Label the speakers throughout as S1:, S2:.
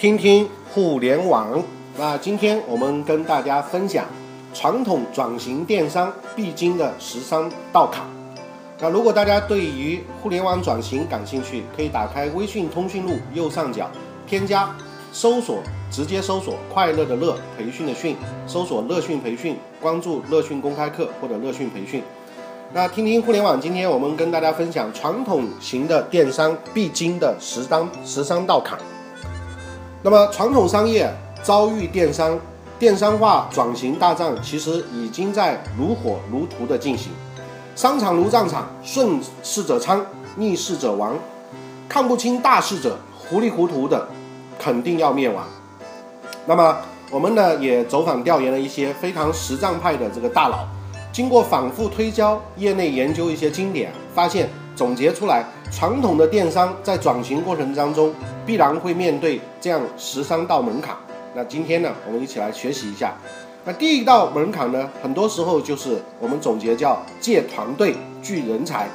S1: 听听互联网。那今天我们跟大家分享传统转型电商必经的十三道坎。那如果大家对于互联网转型感兴趣，可以打开微信通讯录右上角添加搜索，直接搜索“快乐的乐培训的训”，搜索“乐讯培训”，关注“乐讯公开课”或者“乐讯培训”。那听听互联网，今天我们跟大家分享传统型的电商必经的十三十三道坎。那么传统商业遭遇电商电商化转型大战，其实已经在如火如荼的进行。商场如战场，顺势者昌，逆势者亡。看不清大势者，糊里糊涂的，肯定要灭亡。那么我们呢，也走访调研了一些非常实战派的这个大佬，经过反复推敲，业内研究一些经典，发现总结出来，传统的电商在转型过程当中。必然会面对这样十三道门槛。那今天呢，我们一起来学习一下。那第一道门槛呢，很多时候就是我们总结叫借团队聚人才。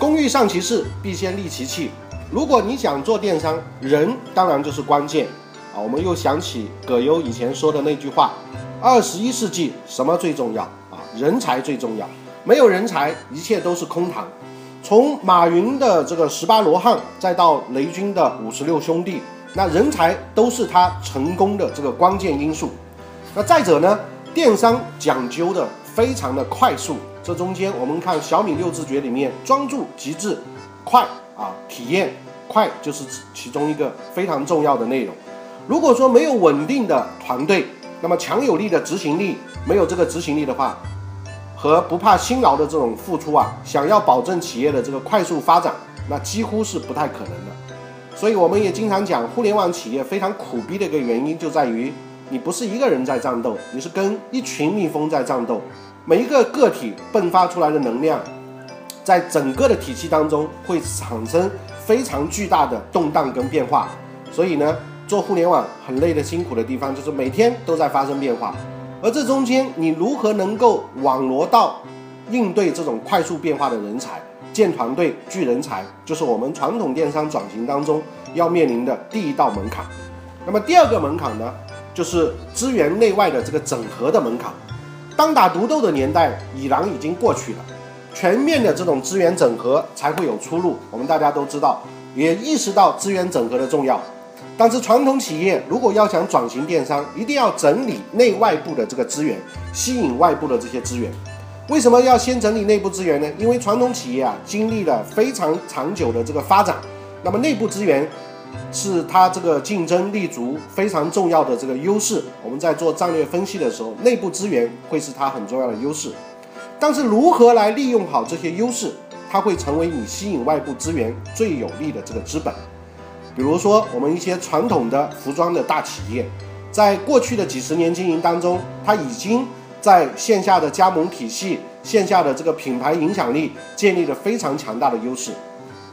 S1: 工欲善其事，必先利其器。如果你想做电商，人当然就是关键啊。我们又想起葛优以前说的那句话：二十一世纪什么最重要啊？人才最重要。没有人才，一切都是空谈。从马云的这个十八罗汉，再到雷军的五十六兄弟，那人才都是他成功的这个关键因素。那再者呢，电商讲究的非常的快速，这中间我们看小米六字诀里面，专注、极致、快啊，体验快就是其中一个非常重要的内容。如果说没有稳定的团队，那么强有力的执行力，没有这个执行力的话。和不怕辛劳的这种付出啊，想要保证企业的这个快速发展，那几乎是不太可能的。所以我们也经常讲，互联网企业非常苦逼的一个原因就在于，你不是一个人在战斗，你是跟一群蜜蜂在战斗，每一个个体迸发出来的能量，在整个的体系当中会产生非常巨大的动荡跟变化。所以呢，做互联网很累的辛苦的地方，就是每天都在发生变化。而这中间，你如何能够网罗到应对这种快速变化的人才，建团队聚人才，就是我们传统电商转型当中要面临的第一道门槛。那么第二个门槛呢，就是资源内外的这个整合的门槛。单打独斗的年代已然已经过去了，全面的这种资源整合才会有出路。我们大家都知道，也意识到资源整合的重要。但是传统企业如果要想转型电商，一定要整理内外部的这个资源，吸引外部的这些资源。为什么要先整理内部资源呢？因为传统企业啊，经历了非常长久的这个发展，那么内部资源是它这个竞争立足非常重要的这个优势。我们在做战略分析的时候，内部资源会是它很重要的优势。但是如何来利用好这些优势，它会成为你吸引外部资源最有利的这个资本。比如说，我们一些传统的服装的大企业，在过去的几十年经营当中，它已经在线下的加盟体系、线下的这个品牌影响力建立了非常强大的优势。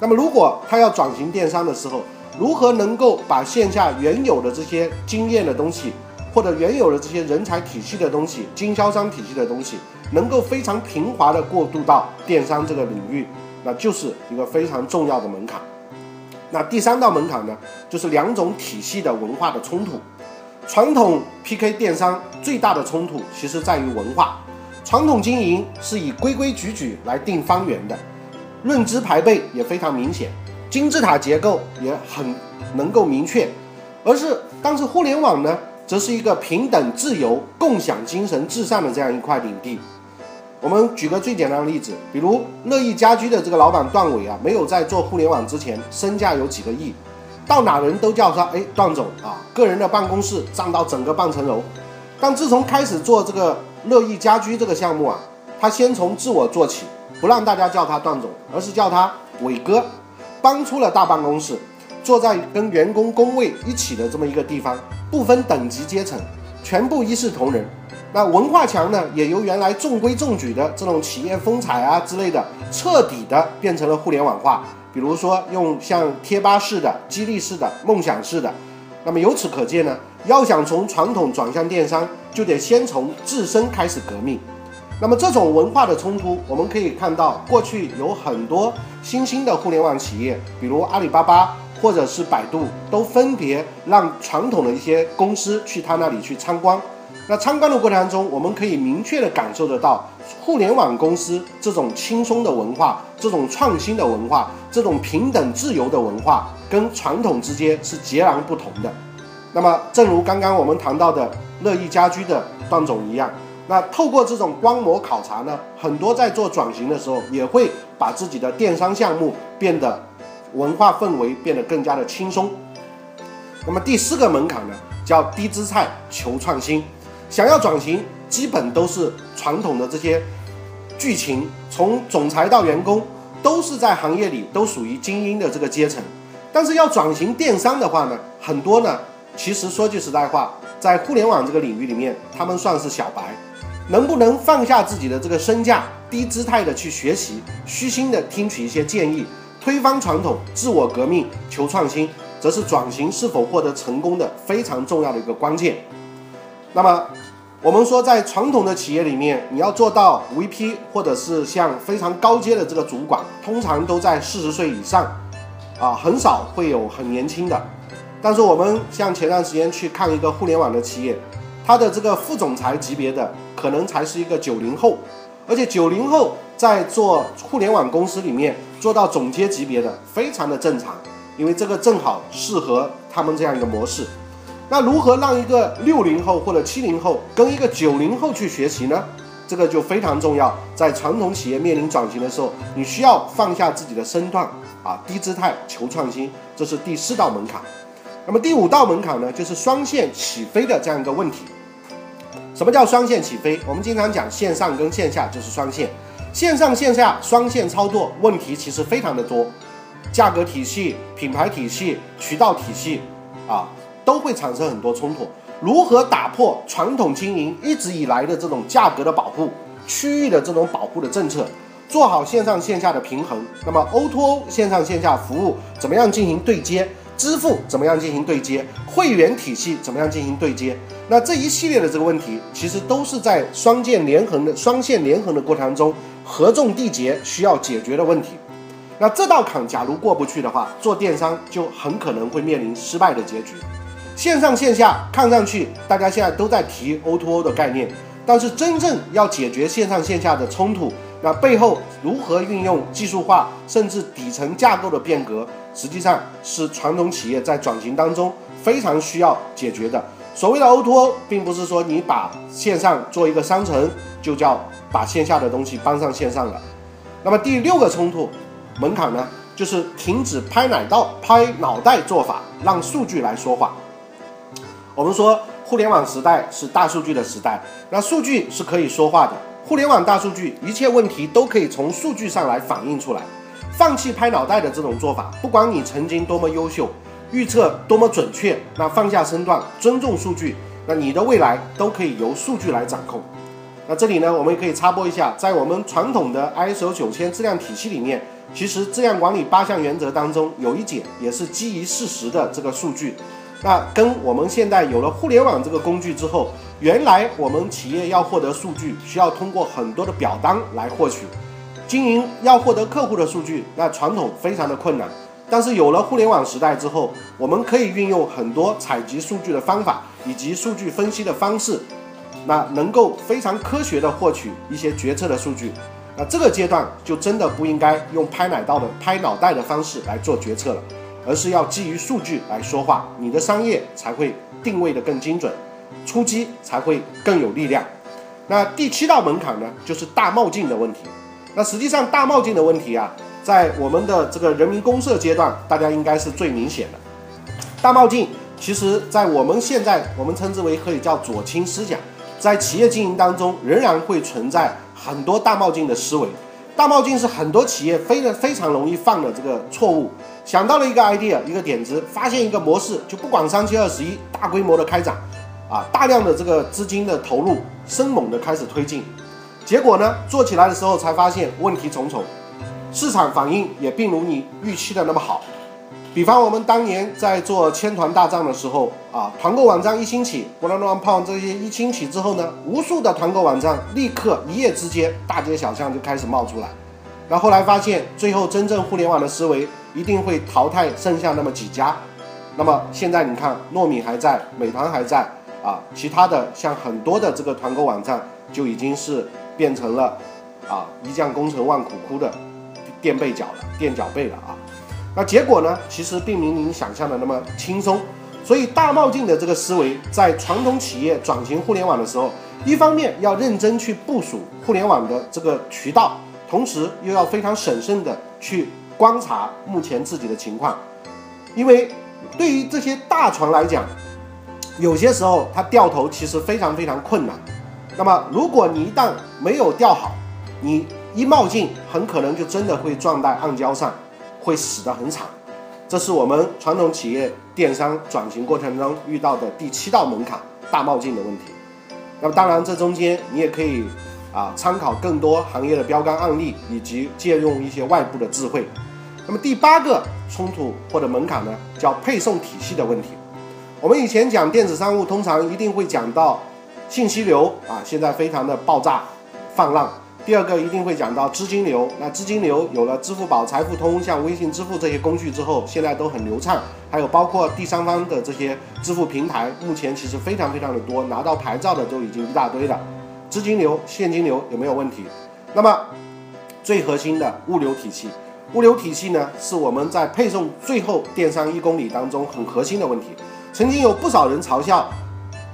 S1: 那么，如果它要转型电商的时候，如何能够把线下原有的这些经验的东西，或者原有的这些人才体系的东西、经销商体系的东西，能够非常平滑的过渡到电商这个领域，那就是一个非常重要的门槛。那第三道门槛呢，就是两种体系的文化的冲突。传统 PK 电商最大的冲突，其实在于文化。传统经营是以规规矩矩来定方圆的，认知排辈也非常明显，金字塔结构也很能够明确。而是，但是互联网呢，则是一个平等、自由、共享精神至上的这样一块领地。我们举个最简单的例子，比如乐意家居的这个老板段伟啊，没有在做互联网之前，身价有几个亿，到哪人都叫他哎段总啊，个人的办公室占到整个半层楼。但自从开始做这个乐意家居这个项目啊，他先从自我做起，不让大家叫他段总，而是叫他伟哥，搬出了大办公室，坐在跟员工工位一起的这么一个地方，不分等级阶层，全部一视同仁。那文化墙呢，也由原来中规中矩的这种企业风采啊之类的，彻底的变成了互联网化。比如说用像贴吧式的、激励式的、梦想式的。那么由此可见呢，要想从传统转向电商，就得先从自身开始革命。那么这种文化的冲突，我们可以看到过去有很多新兴的互联网企业，比如阿里巴巴或者是百度，都分别让传统的一些公司去他那里去参观。那参观的过程当中，我们可以明确的感受得到，互联网公司这种轻松的文化、这种创新的文化、这种平等自由的文化，跟传统之间是截然不同的。那么，正如刚刚我们谈到的乐意家居的段总一样，那透过这种观摩考察呢，很多在做转型的时候，也会把自己的电商项目变得文化氛围变得更加的轻松。那么第四个门槛呢，叫低姿态求创新。想要转型，基本都是传统的这些剧情，从总裁到员工，都是在行业里都属于精英的这个阶层。但是要转型电商的话呢，很多呢，其实说句实在话，在互联网这个领域里面，他们算是小白。能不能放下自己的这个身价，低姿态的去学习，虚心的听取一些建议，推翻传统，自我革命，求创新，则是转型是否获得成功的非常重要的一个关键。那么，我们说在传统的企业里面，你要做到 VP 或者是像非常高阶的这个主管，通常都在四十岁以上，啊，很少会有很年轻的。但是我们像前段时间去看一个互联网的企业，它的这个副总裁级别的可能才是一个九零后，而且九零后在做互联网公司里面做到总监级别的，非常的正常，因为这个正好适合他们这样一个模式。那如何让一个六零后或者七零后跟一个九零后去学习呢？这个就非常重要。在传统企业面临转型的时候，你需要放下自己的身段啊，低姿态求创新，这是第四道门槛。那么第五道门槛呢，就是双线起飞的这样一个问题。什么叫双线起飞？我们经常讲线上跟线下就是双线，线上线下双线操作问题其实非常的多，价格体系、品牌体系、渠道体系啊。都会产生很多冲突。如何打破传统经营一直以来的这种价格的保护、区域的这种保护的政策，做好线上线下的平衡？那么 O2O 线上线下服务怎么样进行对接？支付怎么样进行对接？会员体系怎么样进行对接？那这一系列的这个问题，其实都是在双线连横的双线连横的过程中，合众缔结需要解决的问题。那这道坎假如过不去的话，做电商就很可能会面临失败的结局。线上线下看上去大家现在都在提 O2O 的概念，但是真正要解决线上线下的冲突，那背后如何运用技术化甚至底层架构的变革，实际上是传统企业在转型当中非常需要解决的。所谓的 O2O，并不是说你把线上做一个商城就叫把线下的东西搬上线上了。那么第六个冲突门槛呢，就是停止拍奶道拍脑袋做法，让数据来说话。我们说互联网时代是大数据的时代，那数据是可以说话的。互联网大数据，一切问题都可以从数据上来反映出来。放弃拍脑袋的这种做法，不管你曾经多么优秀，预测多么准确，那放下身段，尊重数据，那你的未来都可以由数据来掌控。那这里呢，我们也可以插播一下，在我们传统的 ISO 九千质量体系里面，其实质量管理八项原则当中有一节也是基于事实的这个数据。那跟我们现在有了互联网这个工具之后，原来我们企业要获得数据，需要通过很多的表单来获取，经营要获得客户的数据，那传统非常的困难。但是有了互联网时代之后，我们可以运用很多采集数据的方法以及数据分析的方式，那能够非常科学的获取一些决策的数据。那这个阶段就真的不应该用拍奶道的拍脑袋的方式来做决策了。而是要基于数据来说话，你的商业才会定位的更精准，出击才会更有力量。那第七道门槛呢，就是大冒进的问题。那实际上大冒进的问题啊，在我们的这个人民公社阶段，大家应该是最明显的。大冒进，其实在我们现在我们称之为可以叫左倾思想，在企业经营当中仍然会存在很多大冒进的思维。大冒进是很多企业非常非常容易犯的这个错误。想到了一个 idea，一个点子，发现一个模式，就不管三七二十一，大规模的开展，啊，大量的这个资金的投入，生猛的开始推进，结果呢，做起来的时候才发现问题重重，市场反应也并如你预期的那么好。比方我们当年在做千团大战的时候，啊，团购网站一兴起，波浪乱胖这些一兴起之后呢，无数的团购网站立刻一夜之间大街小巷就开始冒出来。那后来发现，最后真正互联网的思维一定会淘汰剩下那么几家。那么现在你看，糯米还在，美团还在啊，其他的像很多的这个团购网站就已经是变成了啊一将功成万骨枯的垫背脚了，垫脚背了啊。那结果呢，其实并没您想象的那么轻松。所以大冒进的这个思维，在传统企业转型互联网的时候，一方面要认真去部署互联网的这个渠道，同时又要非常审慎的去观察目前自己的情况，因为对于这些大船来讲，有些时候它掉头其实非常非常困难。那么如果你一旦没有掉好，你一冒进，很可能就真的会撞在暗礁上，会死得很惨。这是我们传统企业电商转型过程中遇到的第七道门槛——大冒进的问题。那么，当然这中间你也可以啊参考更多行业的标杆案例，以及借用一些外部的智慧。那么第八个冲突或者门槛呢，叫配送体系的问题。我们以前讲电子商务，通常一定会讲到信息流啊，现在非常的爆炸泛滥。第二个一定会讲到资金流，那资金流有了支付宝、财付通、像微信支付这些工具之后，现在都很流畅。还有包括第三方的这些支付平台，目前其实非常非常的多，拿到牌照的都已经一大堆了。资金流、现金流有没有问题？那么最核心的物流体系，物流体系呢是我们在配送最后电商一公里当中很核心的问题。曾经有不少人嘲笑。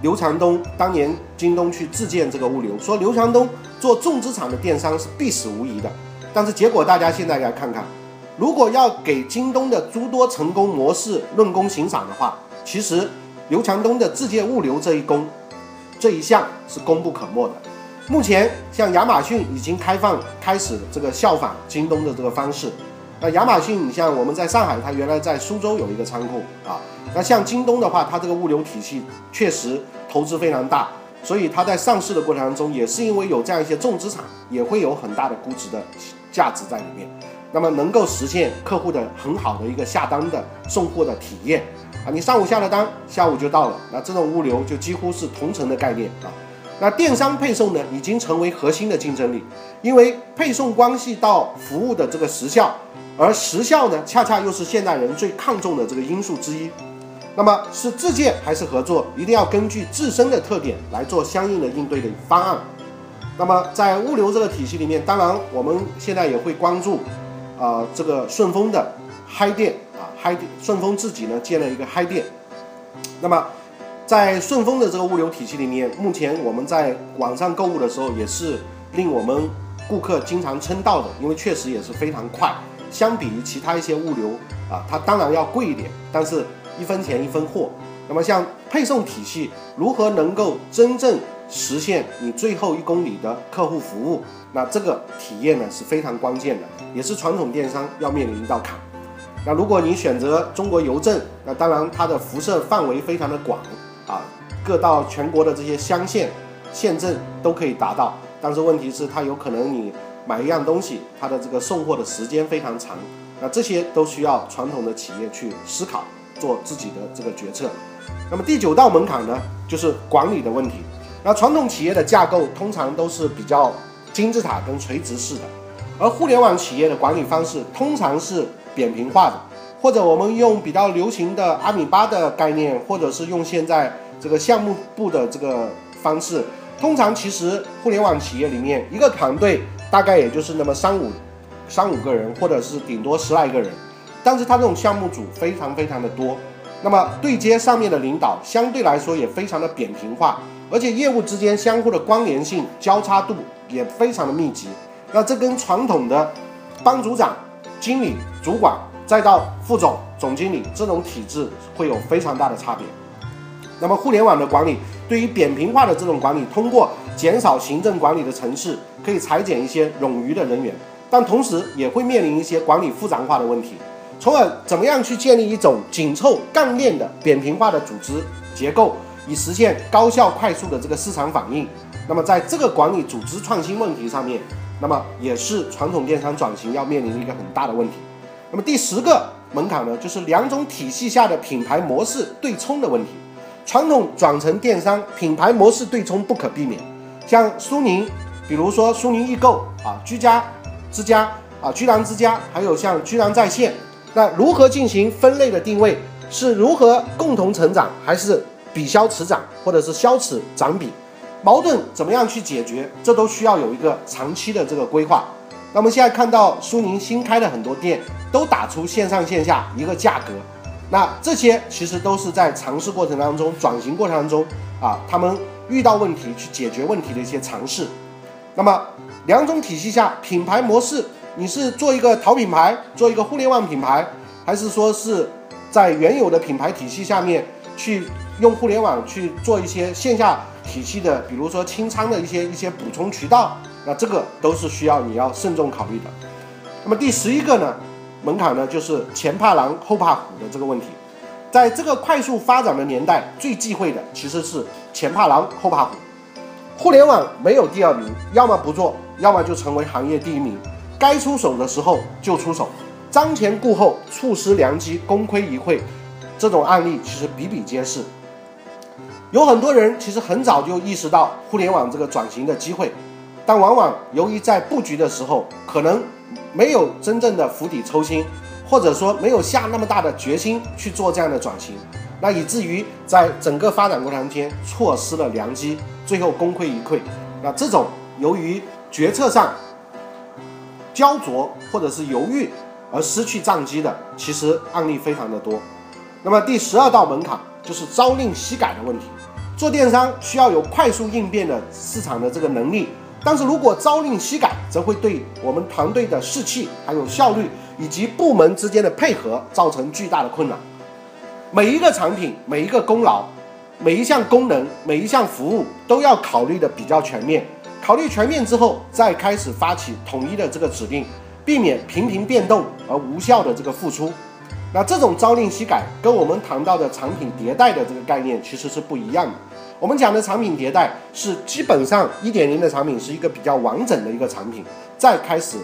S1: 刘强东当年京东去自建这个物流，说刘强东做重资产的电商是必死无疑的。但是结果大家现在来看看，如果要给京东的诸多成功模式论功行赏的话，其实刘强东的自建物流这一功，这一项是功不可没的。目前像亚马逊已经开放开始这个效仿京东的这个方式。那亚马逊，你像我们在上海，它原来在苏州有一个仓库啊。那像京东的话，它这个物流体系确实投资非常大，所以它在上市的过程当中，也是因为有这样一些重资产，也会有很大的估值的价值在里面。那么能够实现客户的很好的一个下单的送货的体验啊，你上午下了单，下午就到了，那这种物流就几乎是同城的概念啊。那电商配送呢，已经成为核心的竞争力，因为配送关系到服务的这个时效，而时效呢，恰恰又是现代人最看重的这个因素之一。那么是自建还是合作，一定要根据自身的特点来做相应的应对的方案。那么在物流这个体系里面，当然我们现在也会关注，啊，这个顺丰的嗨店啊，嗨店，顺丰自己呢建了一个嗨店。那么在顺丰的这个物流体系里面，目前我们在网上购物的时候，也是令我们顾客经常称道的，因为确实也是非常快。相比于其他一些物流啊，它当然要贵一点，但是。一分钱一分货，那么像配送体系如何能够真正实现你最后一公里的客户服务？那这个体验呢是非常关键的，也是传统电商要面临一道坎。那如果你选择中国邮政，那当然它的辐射范围非常的广啊，各到全国的这些乡县县镇都可以达到。但是问题是它有可能你买一样东西，它的这个送货的时间非常长，那这些都需要传统的企业去思考。做自己的这个决策，那么第九道门槛呢，就是管理的问题。那传统企业的架构通常都是比较金字塔跟垂直式的，而互联网企业的管理方式通常是扁平化的，或者我们用比较流行的阿米巴的概念，或者是用现在这个项目部的这个方式。通常其实互联网企业里面一个团队大概也就是那么三五三五个人，或者是顶多十来个人。但是它这种项目组非常非常的多，那么对接上面的领导相对来说也非常的扁平化，而且业务之间相互的关联性交叉度也非常的密集。那这跟传统的班组长、经理、主管再到副总、总经理这种体制会有非常大的差别。那么互联网的管理对于扁平化的这种管理，通过减少行政管理的层次，可以裁减一些冗余的人员，但同时也会面临一些管理复杂化的问题。从而怎么样去建立一种紧凑干练的扁平化的组织结构，以实现高效快速的这个市场反应？那么在这个管理组织创新问题上面，那么也是传统电商转型要面临的一个很大的问题。那么第十个门槛呢，就是两种体系下的品牌模式对冲的问题。传统转成电商，品牌模式对冲不可避免。像苏宁，比如说苏宁易购啊，居家之家啊，居然之家，还有像居然在线。那如何进行分类的定位？是如何共同成长，还是比消此长，或者是消此长比？矛盾怎么样去解决？这都需要有一个长期的这个规划。那么现在看到苏宁新开的很多店，都打出线上线下一个价格。那这些其实都是在尝试过程当中、转型过程当中啊，他们遇到问题去解决问题的一些尝试。那么两种体系下，品牌模式，你是做一个淘品牌，做一个互联网品牌，还是说是在原有的品牌体系下面去用互联网去做一些线下？体系的，比如说清仓的一些一些补充渠道，那这个都是需要你要慎重考虑的。那么第十一个呢，门槛呢就是前怕狼后怕虎的这个问题。在这个快速发展的年代，最忌讳的其实是前怕狼后怕虎。互联网没有第二名，要么不做，要么就成为行业第一名。该出手的时候就出手，瞻前顾后，错失良机，功亏一篑，这种案例其实比比皆是。有很多人其实很早就意识到互联网这个转型的机会，但往往由于在布局的时候可能没有真正的釜底抽薪，或者说没有下那么大的决心去做这样的转型，那以至于在整个发展过程中间错失了良机，最后功亏一篑。那这种由于决策上焦灼或者是犹豫而失去战机的，其实案例非常的多。那么第十二道门槛就是朝令夕改的问题。做电商需要有快速应变的市场的这个能力，但是如果朝令夕改，则会对我们团队的士气、还有效率以及部门之间的配合造成巨大的困难。每一个产品、每一个功劳、每一项功能、每一项服务都要考虑的比较全面。考虑全面之后，再开始发起统一的这个指令，避免频频变动而无效的这个付出。那这种朝令夕改跟我们谈到的产品迭代的这个概念其实是不一样的。我们讲的产品迭代是基本上一点零的产品是一个比较完整的一个产品，再开始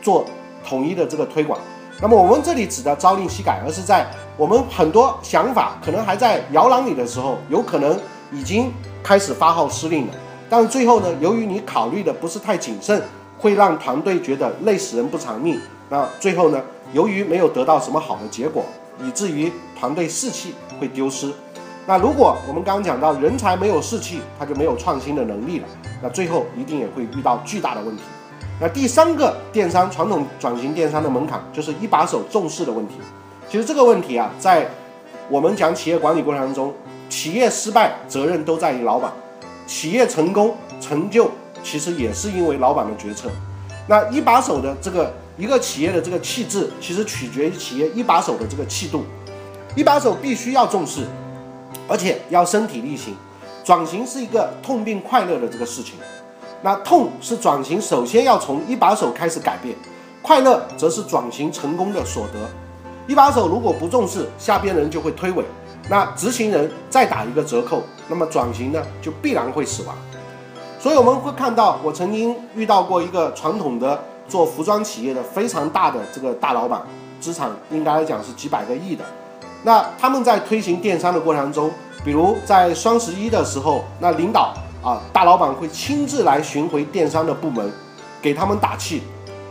S1: 做统一的这个推广。那么我们这里指的朝令夕改，而是在我们很多想法可能还在摇篮里的时候，有可能已经开始发号施令了。但最后呢，由于你考虑的不是太谨慎，会让团队觉得累死人不偿命。那最后呢？由于没有得到什么好的结果，以至于团队士气会丢失。那如果我们刚刚讲到人才没有士气，他就没有创新的能力了。那最后一定也会遇到巨大的问题。那第三个电商传统转型电商的门槛就是一把手重视的问题。其实这个问题啊，在我们讲企业管理过程中，企业失败责任都在于老板，企业成功成就其实也是因为老板的决策。那一把手的这个。一个企业的这个气质，其实取决于企业一把手的这个气度。一把手必须要重视，而且要身体力行。转型是一个痛并快乐的这个事情。那痛是转型首先要从一把手开始改变，快乐则是转型成功的所得。一把手如果不重视，下边人就会推诿。那执行人再打一个折扣，那么转型呢就必然会死亡。所以我们会看到，我曾经遇到过一个传统的。做服装企业的非常大的这个大老板，资产应该来讲是几百个亿的。那他们在推行电商的过程中，比如在双十一的时候，那领导啊大老板会亲自来巡回电商的部门，给他们打气。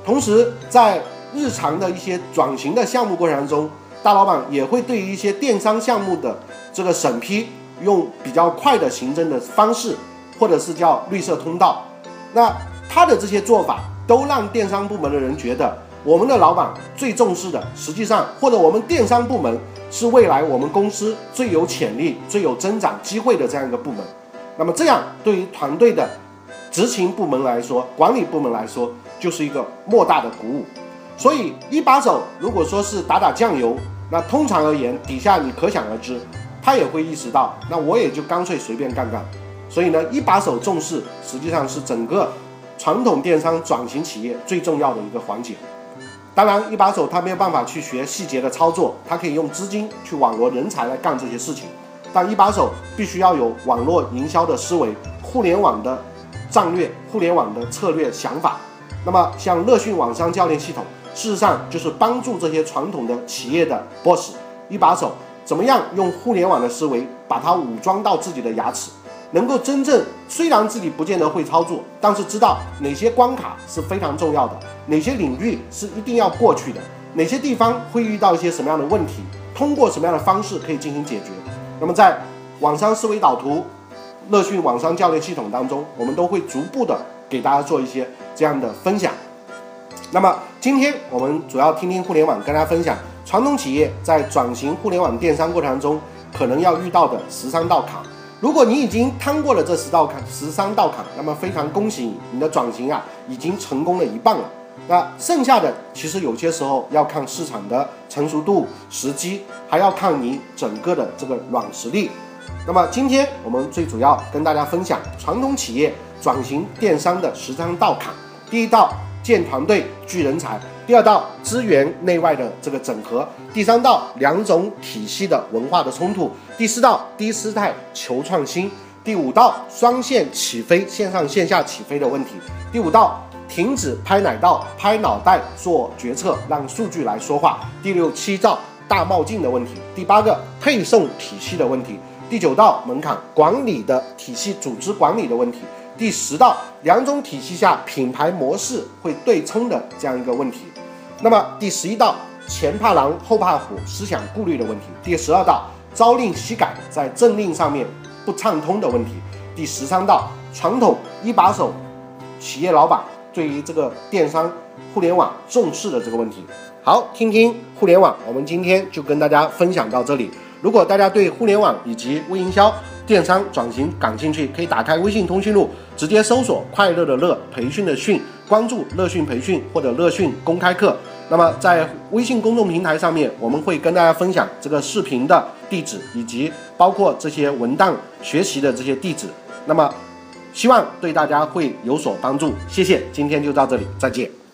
S1: 同时在日常的一些转型的项目过程中，大老板也会对于一些电商项目的这个审批，用比较快的行政的方式，或者是叫绿色通道。那他的这些做法。都让电商部门的人觉得，我们的老板最重视的，实际上或者我们电商部门是未来我们公司最有潜力、最有增长机会的这样一个部门。那么这样对于团队的执行部门来说、管理部门来说，就是一个莫大的鼓舞。所以一把手如果说是打打酱油，那通常而言，底下你可想而知，他也会意识到，那我也就干脆随便干干。所以呢，一把手重视，实际上是整个。传统电商转型企业最重要的一个环节，当然一把手他没有办法去学细节的操作，他可以用资金去网罗人才来干这些事情，但一把手必须要有网络营销的思维、互联网的战略、互联网的策略想法。那么像乐讯网商教练系统，事实上就是帮助这些传统的企业的 boss 一把手，怎么样用互联网的思维把它武装到自己的牙齿。能够真正虽然自己不见得会操作，但是知道哪些关卡是非常重要的，哪些领域是一定要过去的，哪些地方会遇到一些什么样的问题，通过什么样的方式可以进行解决。那么在网商思维导图、乐讯网商教练系统当中，我们都会逐步的给大家做一些这样的分享。那么今天我们主要听听互联网，跟大家分享传统企业在转型互联网电商过程中可能要遇到的十三道坎。如果你已经趟过了这十道坎、十三道坎，那么非常恭喜你，你的转型啊已经成功了一半了。那剩下的其实有些时候要看市场的成熟度、时机，还要看你整个的这个软实力。那么今天我们最主要跟大家分享传统企业转型电商的十三道坎。第一道。建团队聚人才，第二道资源内外的这个整合，第三道两种体系的文化的冲突，第四道低姿态求创新，第五道双线起飞线上线下起飞的问题，第五道停止拍奶道拍脑袋做决策，让数据来说话，第六七道大冒进的问题，第八个配送体系的问题，第九道门槛管理的体系组织管理的问题。第十道两种体系下品牌模式会对冲的这样一个问题，那么第十一道前怕狼后怕虎思想顾虑的问题，第十二道朝令夕改在政令上面不畅通的问题，第十三道传统一把手企业老板对于这个电商互联网重视的这个问题。好，听听互联网，我们今天就跟大家分享到这里。如果大家对互联网以及微营销，电商转型感兴趣，可以打开微信通讯录，直接搜索“快乐的乐培训的训”，关注“乐讯培训”或者“乐讯公开课”。那么在微信公众平台上面，我们会跟大家分享这个视频的地址，以及包括这些文档学习的这些地址。那么希望对大家会有所帮助。谢谢，今天就到这里，再见。